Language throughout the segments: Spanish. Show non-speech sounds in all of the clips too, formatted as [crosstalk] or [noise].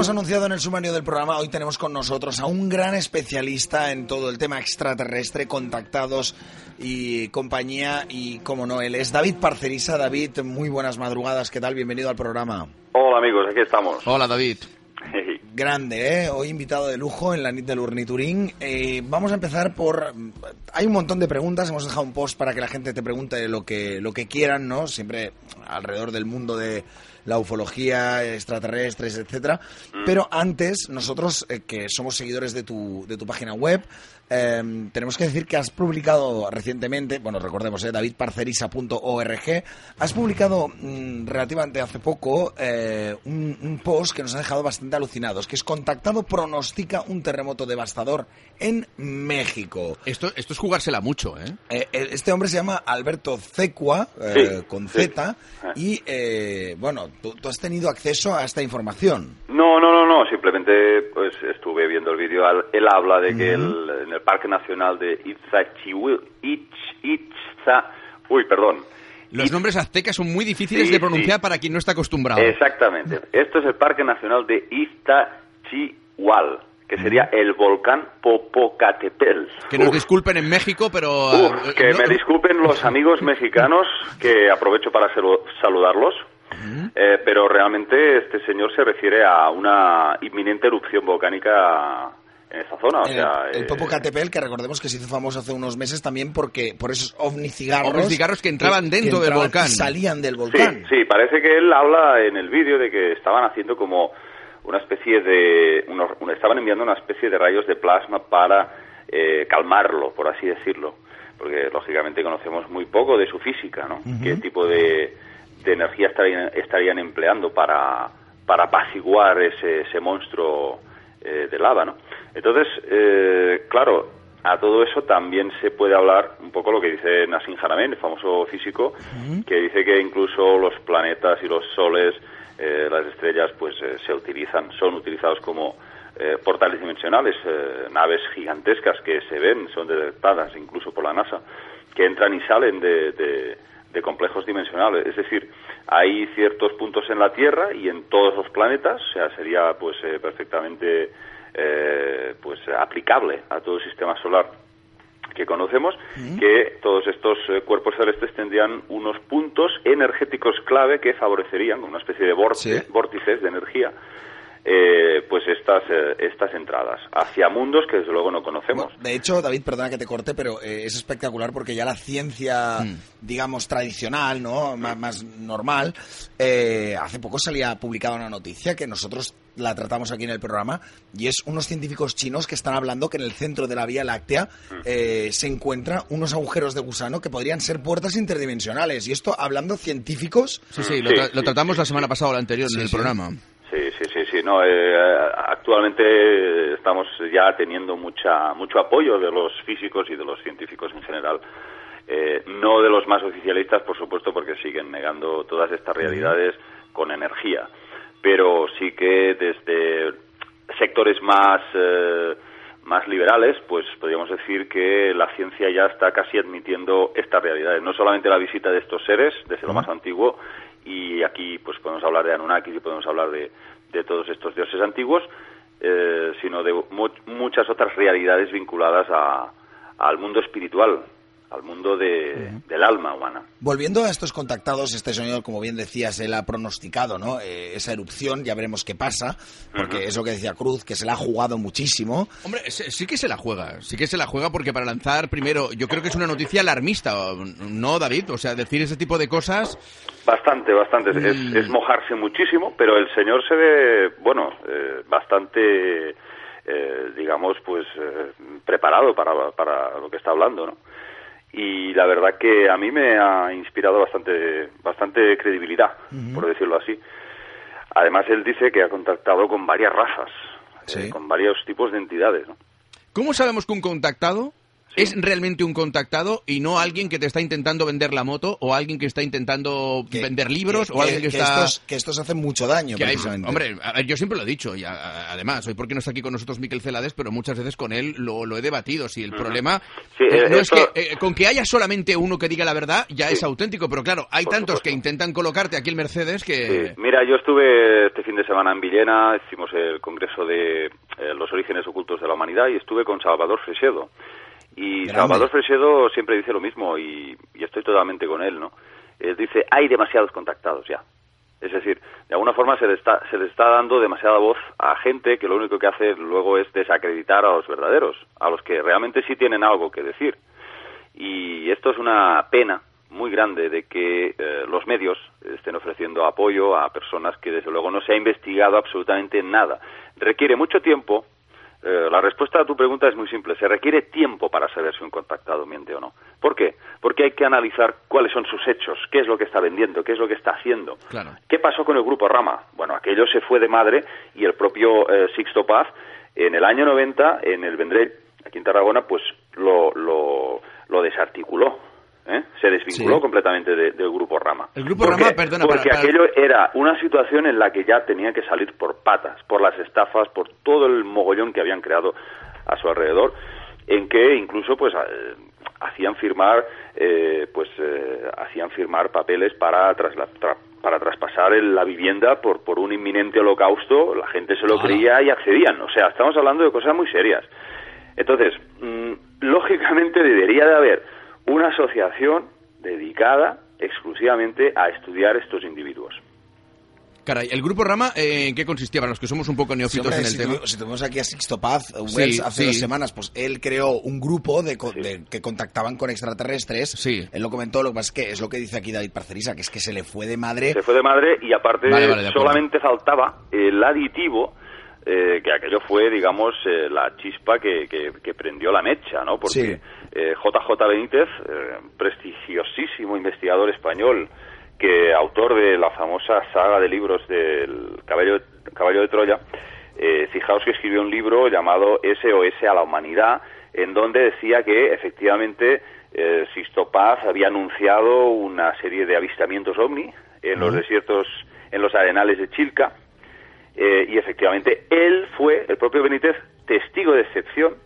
hemos anunciado en el sumario del programa, hoy tenemos con nosotros a un gran especialista en todo el tema extraterrestre, contactados y compañía. Y como no, él es David Parcerisa. David, muy buenas madrugadas. ¿Qué tal? Bienvenido al programa. Hola amigos, aquí estamos. Hola David. Grande, ¿eh? Hoy invitado de lujo en la NIT del Urniturín. Eh, vamos a empezar por... Hay un montón de preguntas, hemos dejado un post para que la gente te pregunte lo que, lo que quieran, ¿no? Siempre alrededor del mundo de la ufología, extraterrestres, etcétera. Mm. Pero antes, nosotros, eh, que somos seguidores de tu, de tu página web, eh, tenemos que decir que has publicado recientemente, bueno, recordemos, eh, davidparcerisa.org, has publicado mm, relativamente hace poco eh, un, un post que nos ha dejado bastante alucinados, que es Contactado pronostica un terremoto devastador en México. Esto, esto es jugársela mucho, ¿eh? Eh, este hombre se llama Alberto Cecua, eh, Sí, con sí. Z, y eh, bueno, tú, tú has tenido acceso a esta información. No, no, no, no, simplemente pues estuve viendo el vídeo. Al- Él habla de que el- en el Parque Nacional de Itzachihuil, Itza, uy, perdón. Los Itz- nombres aztecas son muy difíciles Sí, de pronunciar sí. para quien no está acostumbrado. Exactamente. Esto es el Parque Nacional de Iztachihual, que sería el volcán Popocatépetl. Que nos Uf. disculpen en México, pero... Uf, ah, que no- me disculpen los [laughs] amigos mexicanos, que aprovecho para salu- saludarlos, eh, pero realmente este señor se refiere a una inminente erupción volcánica en esta zona. O el, sea, el eh, Popocatépetl, que recordemos que se hizo famoso hace unos meses también porque por esos ovnicigarros, Ovnicigarros que entraban dentro del entraban volcán. salían del volcán. sí, parece que él habla en el vídeo de que estaban haciendo como una especie de... unos- una- estaban enviando una especie de rayos de plasma para eh, calmarlo, por así decirlo. Porque lógicamente conocemos muy poco de su física, ¿no? ¿Qué tipo de, de energía estarían, estarían empleando para, para apaciguar ese, ese monstruo eh, de lava, ¿no? Entonces, eh, claro, a todo eso también se puede hablar un poco lo que dice Nassim Haramein, el famoso físico, que dice que incluso los planetas y los soles, eh, las estrellas, pues eh, se utilizan, son utilizados como eh, portales dimensionales, eh, naves gigantescas que se ven, son detectadas incluso por la NASA, que entran y salen de, de- de complejos dimensionales. Es decir, hay ciertos puntos en la Tierra y en todos los planetas, o sea, sería pues eh, perfectamente eh, pues aplicable a todo el sistema solar que conocemos, que todos estos eh, cuerpos celestes tendrían unos puntos energéticos clave que favorecerían, una especie de Sí. vórtices de energía, eh, pues estas, eh, estas entradas hacia mundos que desde luego no conocemos. Bueno, de hecho, David, perdona que te corte, pero eh, es espectacular porque ya la ciencia, digamos, tradicional, ¿no? Más, más normal, eh, hace poco salía publicada una noticia que nosotros la tratamos aquí en el programa y es unos científicos chinos que están hablando que en el centro de la Vía Láctea eh, se encuentran unos agujeros de gusano que podrían ser puertas interdimensionales. Y esto hablando científicos. Sí, sí, lo, Sí, tratamos sí, la semana pasada o la anterior en el sí. programa. Sí. No, eh, actualmente estamos ya teniendo mucha, mucho apoyo de los físicos y de los científicos en general. Eh, no de los más oficialistas, por supuesto, porque siguen negando todas estas realidades con energía. Pero sí que desde sectores más, eh, más liberales, pues podríamos decir que la ciencia ya está casi admitiendo estas realidades. No solamente la visita de estos seres, desde lo más antiguo, y aquí pues podemos hablar de Anunnaki y podemos hablar de, de todos estos dioses antiguos, eh, sino de mu- muchas otras realidades vinculadas a, al mundo espiritual, al mundo de, del alma humana. Volviendo a estos contactados, este señor, como bien decías, él ha pronosticado ¿no? Eh, esa erupción, ya veremos qué pasa, porque es lo que decía Cruz, que se la ha jugado muchísimo. Hombre, sí sí que se la juega, sí que se la juega porque para lanzar primero, yo creo que es una noticia alarmista, ¿no, David? O sea, decir ese tipo de cosas... Bastante, bastante. Es, Mm. es mojarse muchísimo, pero el señor se ve, bueno, eh, bastante, eh, digamos, pues eh, preparado para, para lo que está hablando, ¿no? Y la verdad que a mí me ha inspirado bastante, bastante credibilidad, por decirlo así. Además, él dice que ha contactado con varias razas, Sí. eh, con varios tipos de entidades, ¿no? ¿Cómo sabemos que un contactado es realmente un contactado y no alguien que te está intentando vender la moto o alguien que está intentando vender libros o alguien que, está... Estos, que estos hacen mucho daño, precisamente. hombre, yo siempre lo he dicho y además, hoy porque no está aquí con nosotros Miquel Celades, pero muchas veces con él lo, he debatido. Si el problema eh, no es que eh, con que haya solamente uno que diga la verdad ya es auténtico, pero claro, hay tantos que intentan colocarte aquí el Mercedes que... Mira, yo estuve este fin de semana en Villena, hicimos el congreso de eh, los orígenes ocultos de la humanidad y estuve con Salvador Fresedo. Y Salvador Fresedo siempre dice lo mismo y, estoy totalmente con él, ¿no? Él dice, hay demasiados contactados ya. Es decir, de alguna forma se le, está, se le está dando demasiada voz a gente que lo único que hace luego es desacreditar a los verdaderos, a los que realmente sí tienen algo que decir. Y esto es una pena muy grande de que eh, los medios estén ofreciendo apoyo a personas que desde luego no se ha investigado absolutamente nada. Requiere mucho tiempo, eh, la respuesta a tu pregunta es muy simple. Se requiere tiempo para saber si un contactado miente o no. ¿Por qué? Porque hay que analizar cuáles son sus hechos, qué es lo que está vendiendo, qué es lo que está haciendo. ¿Qué pasó con el grupo Rama? Bueno, aquello se fue de madre y el propio eh, Sixto Paz, en el año 90, en el Vendrell, aquí en Tarragona, pues lo, lo, lo desarticuló ¿eh? se desvinculó completamente del grupo Rama. El grupo Rama, perdona, porque aquello era una situación en la que ya tenía que salir por patas, por las estafas, por todo el mogollón que habían creado a su alrededor, en que incluso pues eh, hacían firmar eh, pues hacían firmar papeles para para traspasar la vivienda por por un inminente holocausto, la gente se lo creía y accedían. O sea, estamos hablando de cosas muy serias. Entonces, mm, lógicamente debería de haber una asociación dedicada exclusivamente a estudiar estos individuos. Caray, ¿el grupo Rama eh, en qué consistía? Para los que somos un poco neófitos en el tema. si tenemos aquí a Sixto Paz, hace dos semanas, pues él creó un grupo de, que contactaban con extraterrestres. Sí. Él lo comentó, lo que pasa es que es lo que dice aquí David Parcerisa, que es que se le fue de madre. Se fue de madre y aparte solamente faltaba el aditivo eh, que aquello fue, digamos, eh, la chispa que, que, prendió la mecha, ¿no? Porque JJ eh, Benítez, prestigiosísimo investigador español, que autor de la famosa saga de libros del Caballo, Caballo de Troya, fijaos que escribió un libro llamado SOS a la humanidad, en donde decía que efectivamente Sisto Paz había anunciado una serie de avistamientos ovni en los desiertos, en los arenales de Chilca, eh, y efectivamente él fue, el propio Benítez, testigo de excepción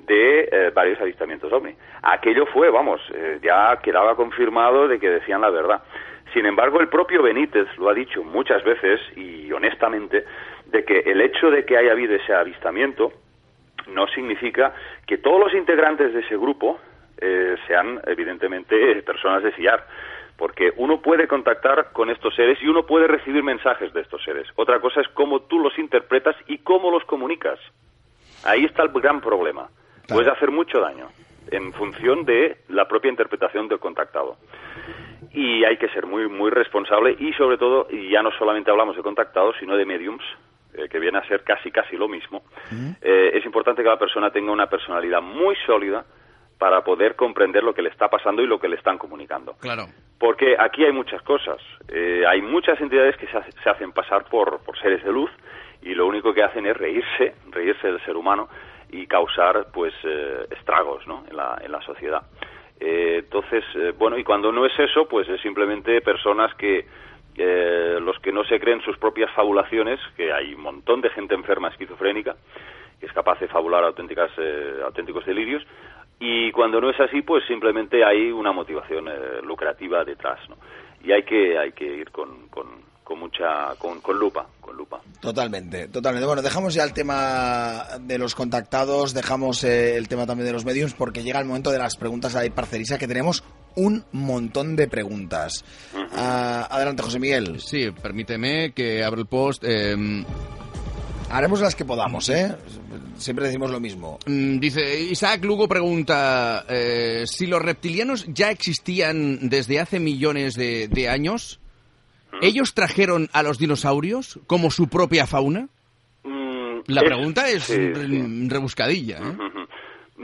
de eh, varios avistamientos ovni. Aquello fue, vamos, eh, ya quedaba confirmado de que decían la verdad. Sin embargo, el propio Benítez lo ha dicho muchas veces y honestamente de que el hecho de que haya habido ese avistamiento no significa que todos los integrantes de ese grupo sean evidentemente personas de fiar porque uno puede contactar con estos seres y uno puede recibir mensajes de estos seres. Otra cosa es cómo tú los interpretas y cómo los comunicas. Ahí está el gran problema. Puede hacer mucho daño en función de la propia interpretación del contactado. Y hay que ser muy, muy responsable y sobre todo, y ya no solamente hablamos de contactados, sino de mediums, eh, que viene a ser casi, casi lo mismo. Eh, es importante que la persona tenga una personalidad muy sólida, para poder comprender lo que le está pasando y lo que le están comunicando. Claro. Porque aquí hay muchas cosas. Eh, hay muchas entidades que se, hacen pasar por, por, seres de luz y lo único que hacen es reírse, reírse del ser humano y causar pues eh, estragos ¿no? en, la, en la sociedad. Eh, entonces, bueno, y cuando no es eso, pues es simplemente personas que los que no se creen sus propias fabulaciones, que hay un montón de gente enferma esquizofrénica que es capaz de fabular auténticas, auténticos delirios, y cuando no es así, pues simplemente hay una motivación eh, lucrativa detrás, ¿no? Y hay que, hay que ir con, con, con mucha, con, con, lupa, con lupa. Totalmente, totalmente. Bueno, dejamos ya el tema de los contactados, dejamos eh, el tema también de los medios, porque llega el momento de las preguntas a Parcerisa, que tenemos un montón de preguntas. Ah, adelante, José Miguel. Sí, permíteme que abra el post. Em, Haremos las que podamos, ¿eh? Siempre decimos lo mismo. Mm, dice, Isaac Lugo pregunta, eh, si los reptilianos ya existían desde hace millones de, años, ¿ellos trajeron a los dinosaurios como su propia fauna? Mm, La pregunta es, rebuscadilla. ¿eh?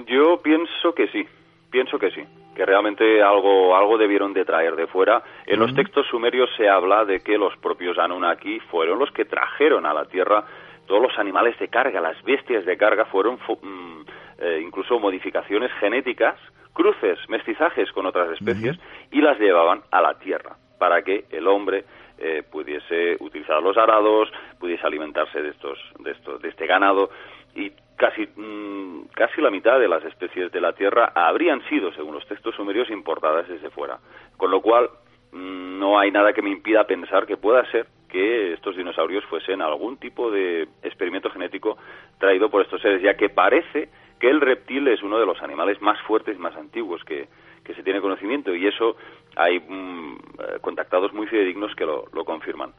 Yo pienso que sí, pienso que sí, que realmente algo, algo debieron de traer de fuera. En los textos sumerios se habla de que los propios Anunnaki fueron los que trajeron a la Tierra todos los animales de carga, las bestias de carga fueron mm, eh, incluso modificaciones genéticas, cruces, mestizajes con otras especies y las llevaban a la tierra para que el hombre eh, pudiese utilizar los arados, pudiese alimentarse de estos, de estos, de este ganado. Y casi mm, casi la mitad de las especies de la Tierra habrían sido, según los textos sumerios, importadas desde fuera. Con lo cual mm, no hay nada que me impida pensar que pueda ser que estos dinosaurios fuesen algún tipo de experimento genético traído por estos seres, ya que parece que el reptil es uno de los animales más fuertes y más antiguos que, que se tiene conocimiento y eso hay mm, eh, contactados muy fidedignos que lo, confirman.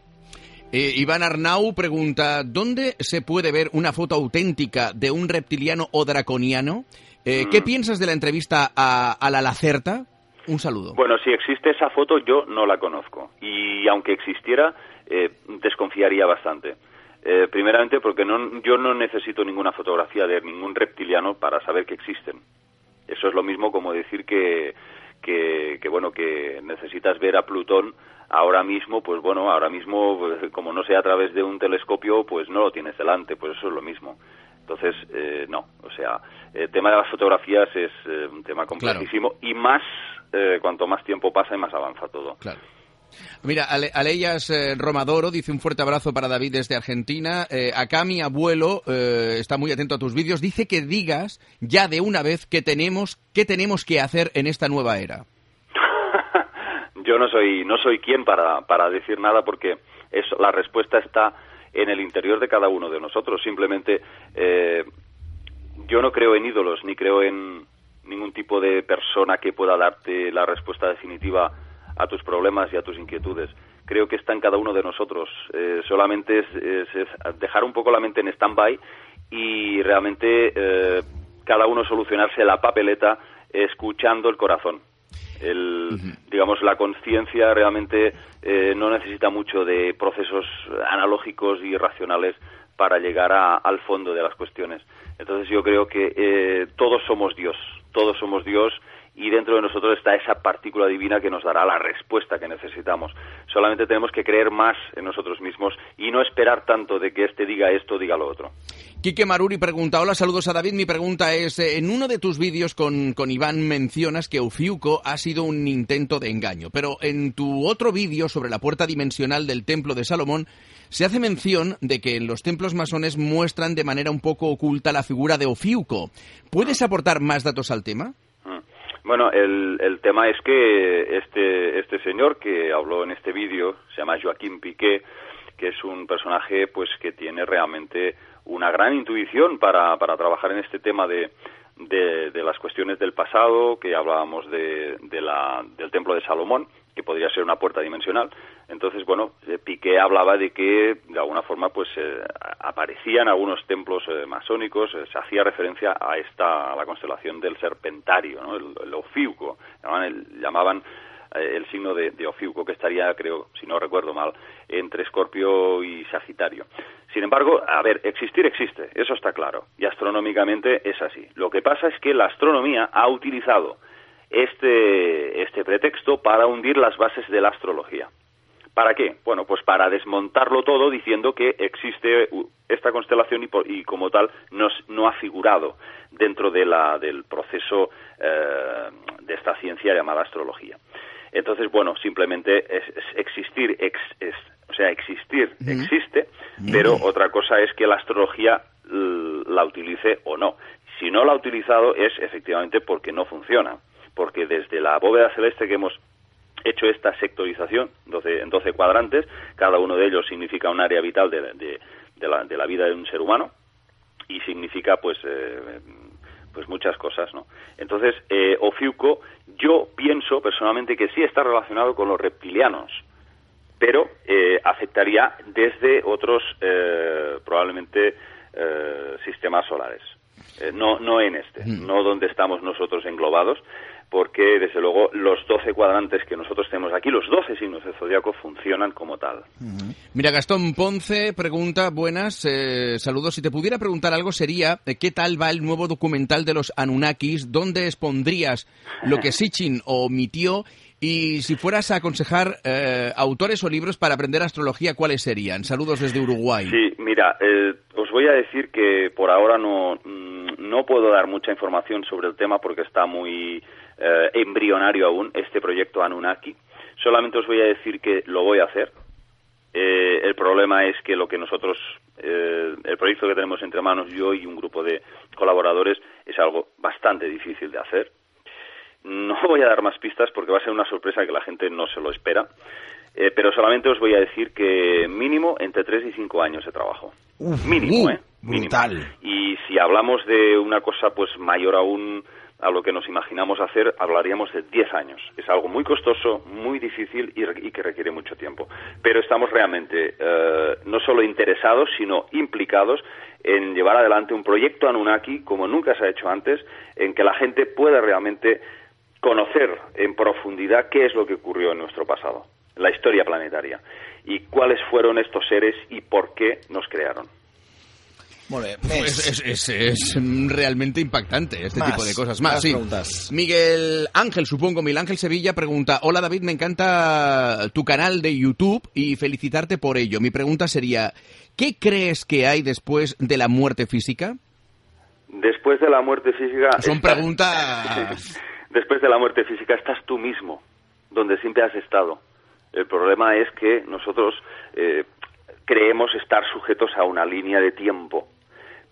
Eh, Iván Arnau pregunta, ¿dónde se puede ver una foto auténtica de un reptiliano o draconiano? Eh, ¿Qué mm. piensas de la entrevista a, la Lacerta? Un saludo. Bueno, si existe esa foto, yo no la conozco. Y aunque existiera, desconfiaría bastante. primeramente porque no, yo no necesito ninguna fotografía de ningún reptiliano para saber que existen. Eso es lo mismo como decir que, que, bueno que necesitas ver a Plutón ahora mismo, pues bueno, ahora mismo pues, como no sea a través de un telescopio, pues no lo tienes delante, pues eso es lo mismo. Entonces, eh, no, o sea, el tema de las fotografías es eh, un tema complejísimo y más, eh, cuanto más tiempo pasa y más avanza todo. Claro. Mira, Aleyas eh, Romadoro dice un fuerte abrazo para David desde Argentina. Eh, acá mi abuelo eh, está muy atento a tus vídeos. Dice que digas ya de una vez qué tenemos, qué tenemos que hacer en esta nueva era. [laughs] Yo no soy, no soy quien para, para decir nada porque eso, la respuesta está en el interior de cada uno de nosotros. Simplemente yo no creo en ídolos ni creo en ningún tipo de persona que pueda darte la respuesta definitiva a tus problemas y a tus inquietudes. Creo que está en cada uno de nosotros. Eh, solamente es, dejar un poco la mente en stand-by y realmente eh, cada uno solucionarse la papeleta escuchando el corazón. El, digamos, la conciencia realmente eh, no necesita mucho de procesos analógicos y racionales para llegar al fondo de las cuestiones. Entonces yo creo que todos somos Dios, todos somos Dios y dentro de nosotros está esa partícula divina que nos dará la respuesta que necesitamos. Solamente tenemos que creer más en nosotros mismos y no esperar tanto de que este diga esto, diga lo otro. Quique Maruri pregunta, hola, saludos a David. Mi pregunta es, eh, en uno de tus vídeos con, con Iván mencionas que Ofiuco ha sido un intento de engaño, pero en tu otro vídeo sobre la puerta dimensional del Templo de Salomón se hace mención de que en los templos masones muestran de manera un poco oculta la figura de Ofiuco. ¿Puedes aportar más datos al tema? Bueno, el, el tema es que este, este señor que habló en este vídeo se llama Joaquín Piqué, que es un personaje pues que tiene realmente una gran intuición para, para trabajar en este tema de, de, de, las cuestiones del pasado, que hablábamos de, de la, del templo de Salomón, que podría ser una puerta dimensional. Entonces, bueno, eh, Piqué hablaba de que de alguna forma pues eh, aparecían algunos templos eh, masónicos, se hacía referencia a esta a la constelación del Serpentario, ¿no? el, el Ofiuco, llamaban el signo de, de, Ofiuco que estaría, creo, si no recuerdo mal, entre Escorpio y Sagitario. Sin embargo, a ver, existir existe, eso está claro, y astronómicamente es así. Lo que pasa es que la astronomía ha utilizado este, este pretexto para hundir las bases de la astrología. ¿Para qué? Bueno, pues para desmontarlo todo diciendo que existe esta constelación y, y como tal no, no, ha figurado dentro de la, del proceso eh, de esta ciencia llamada astrología. Entonces, bueno, simplemente es, existir, o sea, existir existe, pero otra cosa es que la astrología la utilice o no. Si no la ha utilizado es efectivamente porque no funciona porque desde la bóveda celeste que hemos hecho esta sectorización 12, en 12 cuadrantes, cada uno de ellos significa un área vital de, de, la, de la, vida de un ser humano y significa pues eh, pues muchas cosas, ¿no? Entonces, eh, Ofiuco, yo pienso personalmente que sí está relacionado con los reptilianos, pero eh, afectaría desde otros, eh, probablemente, eh, sistemas solares. no, no en este, mm. no donde estamos nosotros englobados, porque desde luego los 12 cuadrantes que nosotros tenemos aquí, los 12 signos del zodiaco, funcionan como tal. Mira, Gastón Ponce pregunta, buenas, eh, saludos. Si te pudiera preguntar algo sería, eh, ¿qué tal va el nuevo documental de los Anunnakis? ¿Dónde expondrías lo que Sitchin omitió? Y si fueras a aconsejar eh, autores o libros para aprender astrología, ¿cuáles serían? Saludos desde Uruguay. Sí, mira, os voy a decir que por ahora no no puedo dar mucha información sobre el tema porque está muy eh, embrionario aún este proyecto Anunnaki. Solamente os voy a decir que lo voy a hacer. Eh, el problema es que lo que nosotros, eh, el proyecto que tenemos entre manos, yo y un grupo de colaboradores, es algo bastante difícil de hacer. No voy a dar más pistas porque va a ser una sorpresa que la gente no se lo espera. Eh, pero solamente os voy a decir que mínimo entre 3 y 5 años de trabajo. mínimo, uh, ¿eh? Mínimo. brutal. Y si hablamos de una cosa pues mayor aún a lo que nos imaginamos hacer, hablaríamos de 10 años. Es algo muy costoso, muy difícil y, y que requiere mucho tiempo. Pero estamos realmente eh, no solo interesados, sino implicados en llevar adelante un proyecto Anunnaki como nunca se ha hecho antes, en que la gente pueda realmente conocer en profundidad qué es lo que ocurrió en nuestro pasado, la historia planetaria, y cuáles fueron estos seres y por qué nos crearon. Molt bé, Pues més. es, es- es realmente impactante este Más, tipo de cosas. Más, más sí. preguntas. Miguel Ángel, supongo, Miguel Ángel Sevilla pregunta, hola David, me encanta tu canal de YouTube y felicitarte por ello. Mi pregunta sería, ¿qué crees que hay después de la muerte física? Después de la muerte física... Son estás- preguntas... [laughs] Después de la muerte física estás tú mismo, donde siempre has estado. El problema es que nosotros eh, creemos estar sujetos a una línea de tiempo,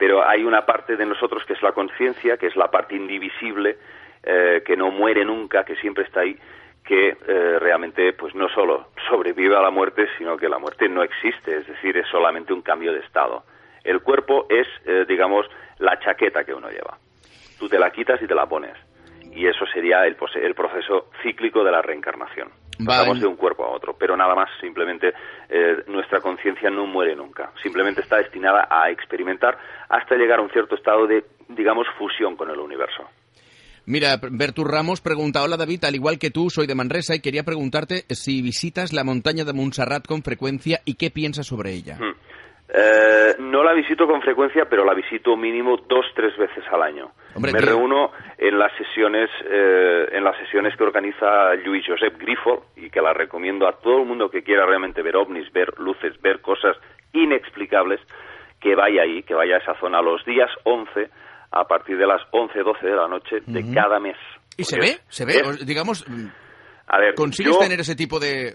pero hay una parte de nosotros que es la conciencia, que es la parte indivisible, eh, que no muere nunca, que siempre está ahí, que eh, realmente pues no solo sobrevive a la muerte, sino que la muerte no existe, es decir, es solamente un cambio de estado. El cuerpo es, eh, digamos, la chaqueta que uno lleva. Tú te la quitas y te la pones. Y eso sería el, el proceso cíclico de la reencarnación. Va, Pasamos en- de un cuerpo a otro, pero nada más, simplemente eh, nuestra conciencia no muere nunca. Simplemente está destinada a experimentar hasta llegar a un cierto estado de, digamos, fusión con el universo. Mira, Bertus Ramos pregunta, hola David, al igual que tú, soy de Manresa y quería preguntarte si visitas la montaña de Montserrat con frecuencia y qué piensas sobre ella. Hmm. Eh, no la visito con frecuencia, pero la visito mínimo dos, tres veces al año. Hombre, Me reúno en las sesiones, eh, en las sesiones que organiza Luis Josep Grifo y que la recomiendo a todo el mundo que quiera realmente ver ovnis, ver luces, ver cosas inexplicables, que vaya ahí, que vaya a esa zona los días 11 a partir de las 11, 12 de la noche de cada mes. ¿Y se ve? ¿Se ve? es- digamos, a ver, ¿consigues yo- tener ese tipo de...?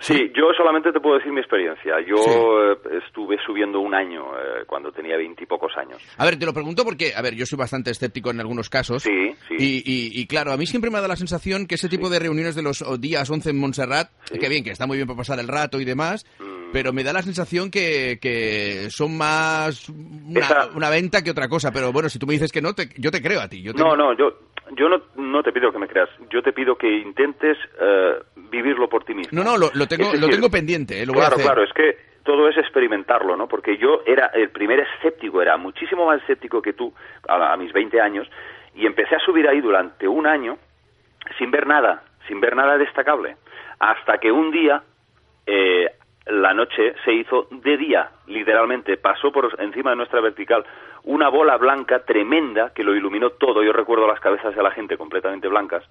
Sí, yo solamente te puedo decir mi experiencia. Yo Sí. eh, estuve subiendo un año eh, cuando tenía veintipocos años. A ver, te lo pregunto porque, a ver, yo soy bastante escéptico en algunos casos. Sí, sí. Y, y- y, claro, a mí siempre me dado la sensación que ese tipo de reuniones de los días 11 en Montserrat, Sí. que bien, que está muy bien para pasar el rato y demás, Mm. pero me da la sensación que, que son más una, Esa- una venta que otra cosa. Pero bueno, si tú me dices que no, te- yo te creo a ti. Yo te- No, no, yo, yo no, no te pido que me creas. Yo te pido que intentes eh, vivirlo por ti mismo. No, no, lo, lo tengo, lo tengo pendiente, eh, lo voy claro, a hacer. claro, es que todo es experimentarlo, ¿no? Porque yo era el primer escéptico, era muchísimo más escéptico que tú a, a mis 20 años y empecé a subir ahí durante un año sin ver nada, sin ver nada destacable, hasta que un día eh, la noche se hizo de día, literalmente, pasó por encima de nuestra vertical una bola blanca tremenda que lo iluminó todo. Yo recuerdo las cabezas de la gente completamente blancas.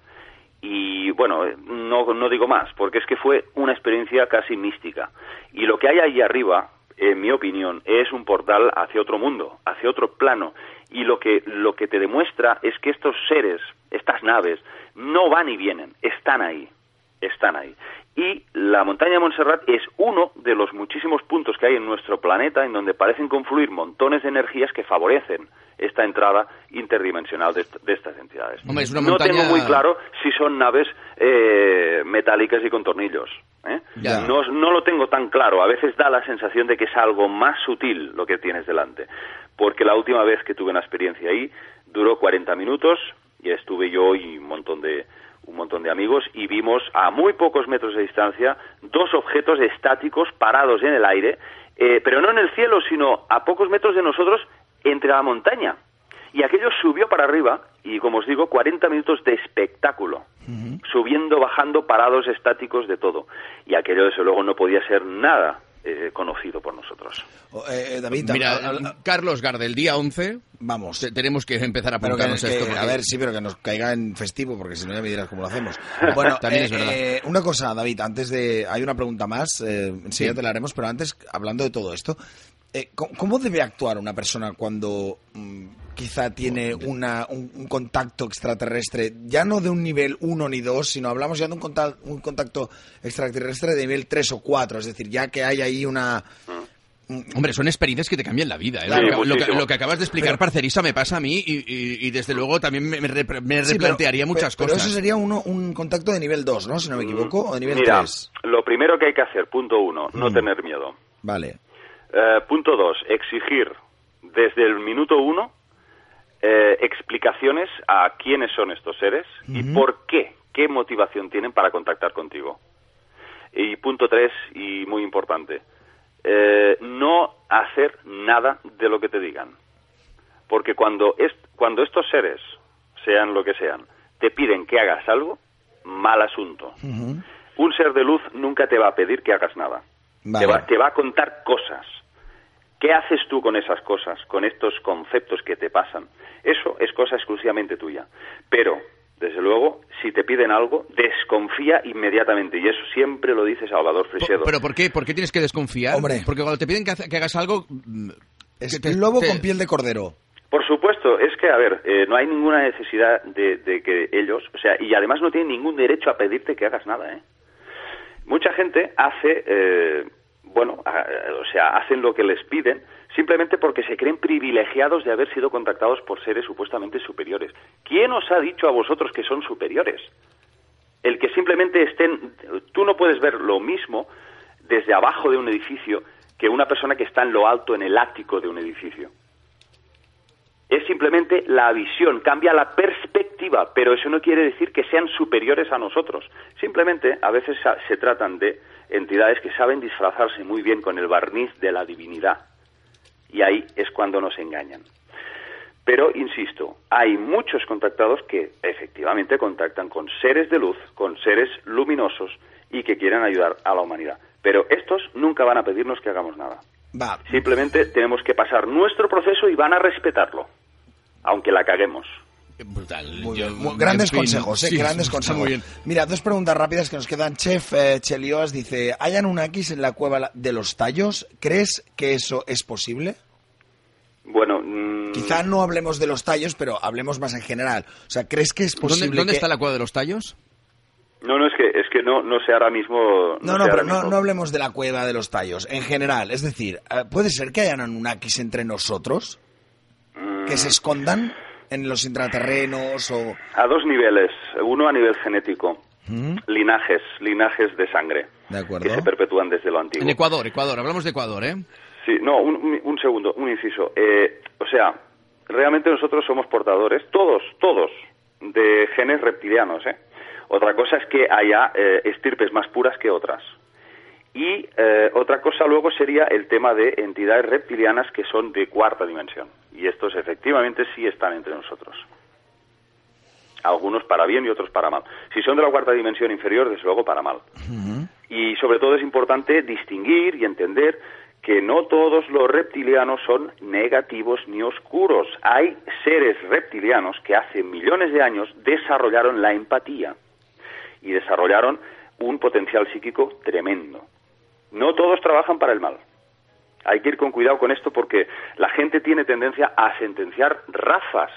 Y bueno, no, no digo más, porque es que fue una experiencia casi mística. Y lo que hay ahí arriba, en mi opinión, es un portal hacia otro mundo, hacia otro plano. Y lo que, lo que te demuestra es que estos seres, estas naves, no van y vienen, están ahí están ahí. Y la montaña de Montserrat es uno de los muchísimos puntos que hay en nuestro planeta en donde parecen confluir montones de energías que favorecen esta entrada interdimensional de, de estas entidades. Hombre, es una no tengo muy claro si son naves eh, metálicas y con tornillos. ¿eh? No lo tengo tan claro. A veces da la sensación de que es algo más sutil lo que tienes delante. Porque la última vez que tuve una experiencia ahí duró 40 minutos y estuve yo y un montón de un montón de amigos y vimos a muy pocos metros de distancia dos objetos estáticos parados en el aire, eh, pero no en el cielo, sino a pocos metros de nosotros entre la montaña. Y aquello subió para arriba y, como os digo, 40 minutos de espectáculo. Subiendo, bajando, parados, estáticos, de todo. Y aquello, desde luego, no podía ser nada eh, conocido por nosotros. Oh, eh, eh, David, Mira, al- al- Carlos Garde, el día 11 vamos. te- tenemos que empezar a que, apuntarnos a que- esto. a ver, sí, pero que nos caiga en festivo, porque si no ya me dirás cómo lo hacemos. [laughs] Bueno, También eh, es verdad. eh, una cosa, David, antes de... Hay una pregunta más, eh, enseguida Sí. te la haremos, pero antes, hablando de todo esto, eh, ¿cómo, cómo debe actuar una persona cuando mm, quizá tiene una, un, contacto extraterrestre, ya no de un nivel 1 ni 2, sino hablamos ya de un contacto, un contacto extraterrestre de nivel 3 o 4, es decir, ya que hay ahí una... Hombre, son experiencias que te cambian la vida. ¿eh? lo, que, acabas de explicar, Parcerisa, me pasa a mí y, desde luego también me, replantearía muchas cosas. Pero eso sería uno, un contacto de nivel 2, ¿no? Si no me equivoco, o de nivel Mira, 3. Lo primero que hay que hacer, punto uno, no mm. tener miedo. Vale. Eh, punto dos, exigir desde el minuto uno eh, explicaciones a quiénes son estos seres y por qué, qué motivación tienen para contactar contigo. Y punto tres, y muy importante, eh, no hacer nada de lo que te digan. Porque cuando, cuando estos seres, sean lo que sean, te piden que hagas algo, mal asunto. Un ser de luz nunca te va a pedir que hagas nada. te va a contar cosas. ¿Qué haces tú con esas cosas, con estos conceptos que te pasan? Eso es cosa exclusivamente tuya. Pero, desde luego, si te piden algo, desconfía inmediatamente. Y eso siempre lo dice Salvador Fresedo. ¿Pero por qué? ¿Por qué tienes que desconfiar? Hombre. Porque cuando te piden que, hagas algo... Mm, es que lobo con piel de cordero. Por supuesto, es que, a ver, eh, no hay ninguna necesidad de, que ellos, o sea, y además no tienen ningún derecho a pedirte que hagas nada, ¿eh? Mucha gente hace... Eh, bueno, o sea, hacen lo que les piden simplemente porque se creen privilegiados de haber sido contactados por seres supuestamente superiores. ¿Quién os ha dicho a vosotros que son superiores? El que simplemente estén, tú no puedes ver lo mismo desde abajo de un edificio que una persona que está en lo alto, en el ático de un edificio. Es simplemente la visión, cambia la perspectiva, pero eso no quiere decir que sean superiores a nosotros. Simplemente a veces se tratan de entidades que saben disfrazarse muy bien con el barniz de la divinidad. Y ahí es cuando nos engañan. Pero, insisto, hay muchos contactados que efectivamente contactan con seres de luz, con seres luminosos y que quieren ayudar a la humanidad. Pero estos nunca van a pedirnos que hagamos nada. Simplemente tenemos que pasar nuestro proceso y van a respetarlo, aunque la caguemos. Brutal. grandes consejos, ¿eh? grandes consejos. Mira, dos preguntas rápidas que nos quedan. Chef eh, Chelioas dice, ¿hay Anunnakis en la cueva de los tallos? ¿Crees que eso es posible? Bueno, mm, quizá no hablemos de los tallos, pero hablemos más en general. O sea, ¿crees que es posible? ¿Dónde, está la cueva de los tallos? No, no, es que, es que no, no sé ahora mismo... No, no, pero no, no, hablemos de la cueva de los tallos, en general. Es decir, eh, ¿puede ser que hayan Anunnakis entre nosotros? ¿Que se escondan? en los intraterrenos o...? A dos niveles. Uno a nivel genético. ¿Mm? Linajes, linajes de sangre. De acuerdo. Que se perpetúan desde lo antiguo. En Ecuador, Ecuador. Hablamos de Ecuador, ¿eh? Sí, no, un, segundo, un inciso. Eh, o sea, realmente nosotros somos portadores, todos, todos, de genes reptilianos, ¿eh? Otra cosa es que haya eh, estirpes más puras que otras. Y eh, otra cosa luego sería el tema de entidades reptilianas que son de cuarta dimensión. Y estos efectivamente sí están entre nosotros. Algunos para bien y otros para mal. Si son de la cuarta dimensión inferior, desde luego para mal. Y sobre todo es importante distinguir y entender que no todos los reptilianos son negativos ni oscuros. Hay seres reptilianos que hace millones de años desarrollaron la empatía y desarrollaron un potencial psíquico tremendo. No todos trabajan para el mal. Hay que ir con cuidado con esto porque la gente tiene tendencia a sentenciar razas.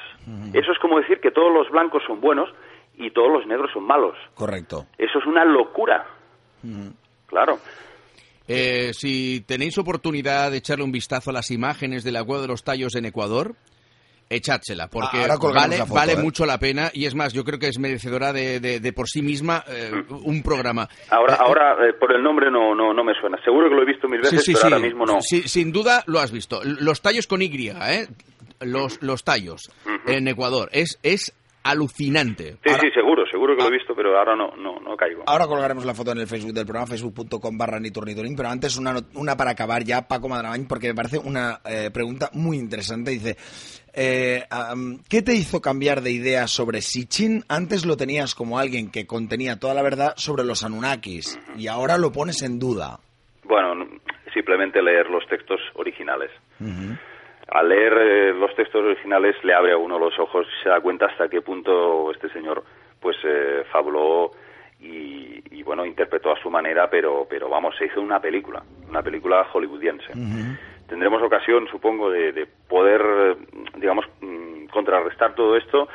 Eso es como decir que todos los blancos son buenos y todos los negros son malos. Correcto. Eso es una locura. Claro. Eh, si tenéis oportunidad de echarle un vistazo a las imágenes del agua de los tallos en Ecuador, echádsela, porque vale, vale ¿eh? mucho la pena y es más, yo creo que es merecedora de, de, por sí misma eh, un programa. Ahora, eh, ahora por el nombre no, no, no me suena. Seguro que lo he visto mil veces, pero ahora mismo no. sin duda lo has visto. Los tallos con Y, ¿eh? Los, los tallos en Ecuador. Es, es alucinante. Sí, sí, seguro, seguro que lo he ah. visto, pero ahora no, no, no caigo. Ahora colgaremos la foto en el Facebook del programa, facebook.com barra pero antes una, una para acabar ya, Paco Madrabañ, porque me parece una pregunta muy interesante. Dice, eh, ¿Qué te hizo cambiar de idea sobre Sitchin? Antes lo tenías como alguien que contenía toda la verdad sobre los Anunnakis y ahora lo pones en duda. Bueno, simplemente leer los textos originales. Al leer eh, los textos originales le abre a uno los ojos y se da cuenta hasta qué punto este señor pues eh, fabuló y, bueno interpretó a su manera, pero pero vamos se hizo una película, una película hollywoodiense. Tendremos ocasión, supongo, de, poder, digamos, mm, contrarrestar todo esto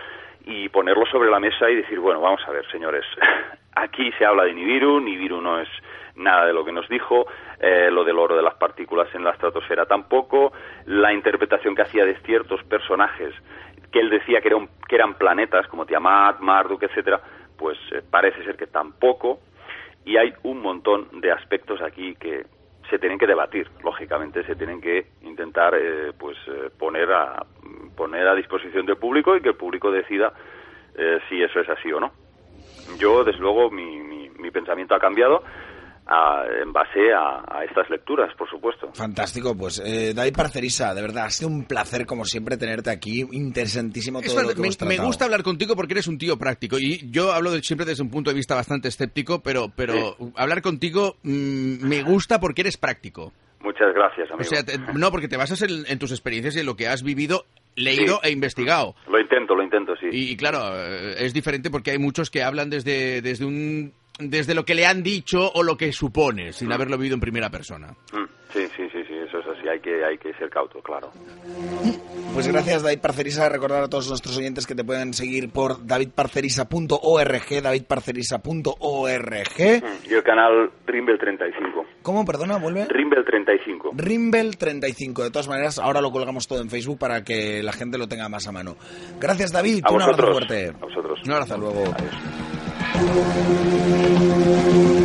y ponerlo sobre la mesa y decir, bueno, vamos a ver, señores, [laughs] aquí se habla de Nibiru, Nibiru no es nada de lo que nos dijo, eh, lo del oro de las partículas en la estratosfera tampoco, la interpretación que hacía de ciertos personajes que él decía que, eran, que eran planetas, como Tiamat, Marduk, etcétera, pues eh, parece ser que tampoco, y hay un montón de aspectos aquí que se tienen que debatir, lógicamente se tienen que intentar eh, pues poner a poner a disposición del público y que el público decida si eso es así o no. Yo, desde luego, mi, mi pensamiento ha cambiado en base a, estas lecturas, por supuesto. Fantástico, pues eh, David Parcerisa, de verdad, ha sido un placer como siempre tenerte aquí, interesantísimo todo lo que me, me, gusta hablar contigo porque eres un tío práctico y yo hablo de, siempre desde un punto de vista bastante escéptico, pero, pero hablar contigo mm, me gusta porque eres práctico. Muchas gracias, amigo. O sea, no, porque te basas en, tus experiencias y en lo que has vivido leído e investigado. Lo intento, lo intento, sí. Y, y, claro, eh, es diferente porque hay muchos que hablan desde, desde un desde lo que le han dicho o lo que supone, sin mm. haberlo vivido en primera persona. Mm. Sí, sí, sí, sí, eso es así, hay que, hay que ser cauto, claro. Pues gracias David Parcerisa, recordar a todos nuestros oyentes que te pueden seguir por davidparcerisa.org, davidparcerisa.org. Mm. Y el canal Rimbel35. ¿Cómo, perdona, vuelve? Rimbel35. Rimbel35, de todas maneras, ahora lo colgamos todo en Facebook para que la gente lo tenga más a mano. Gracias David, un abrazo fuerte. A vosotros. Un abrazo, luego. Adiós. Thank you.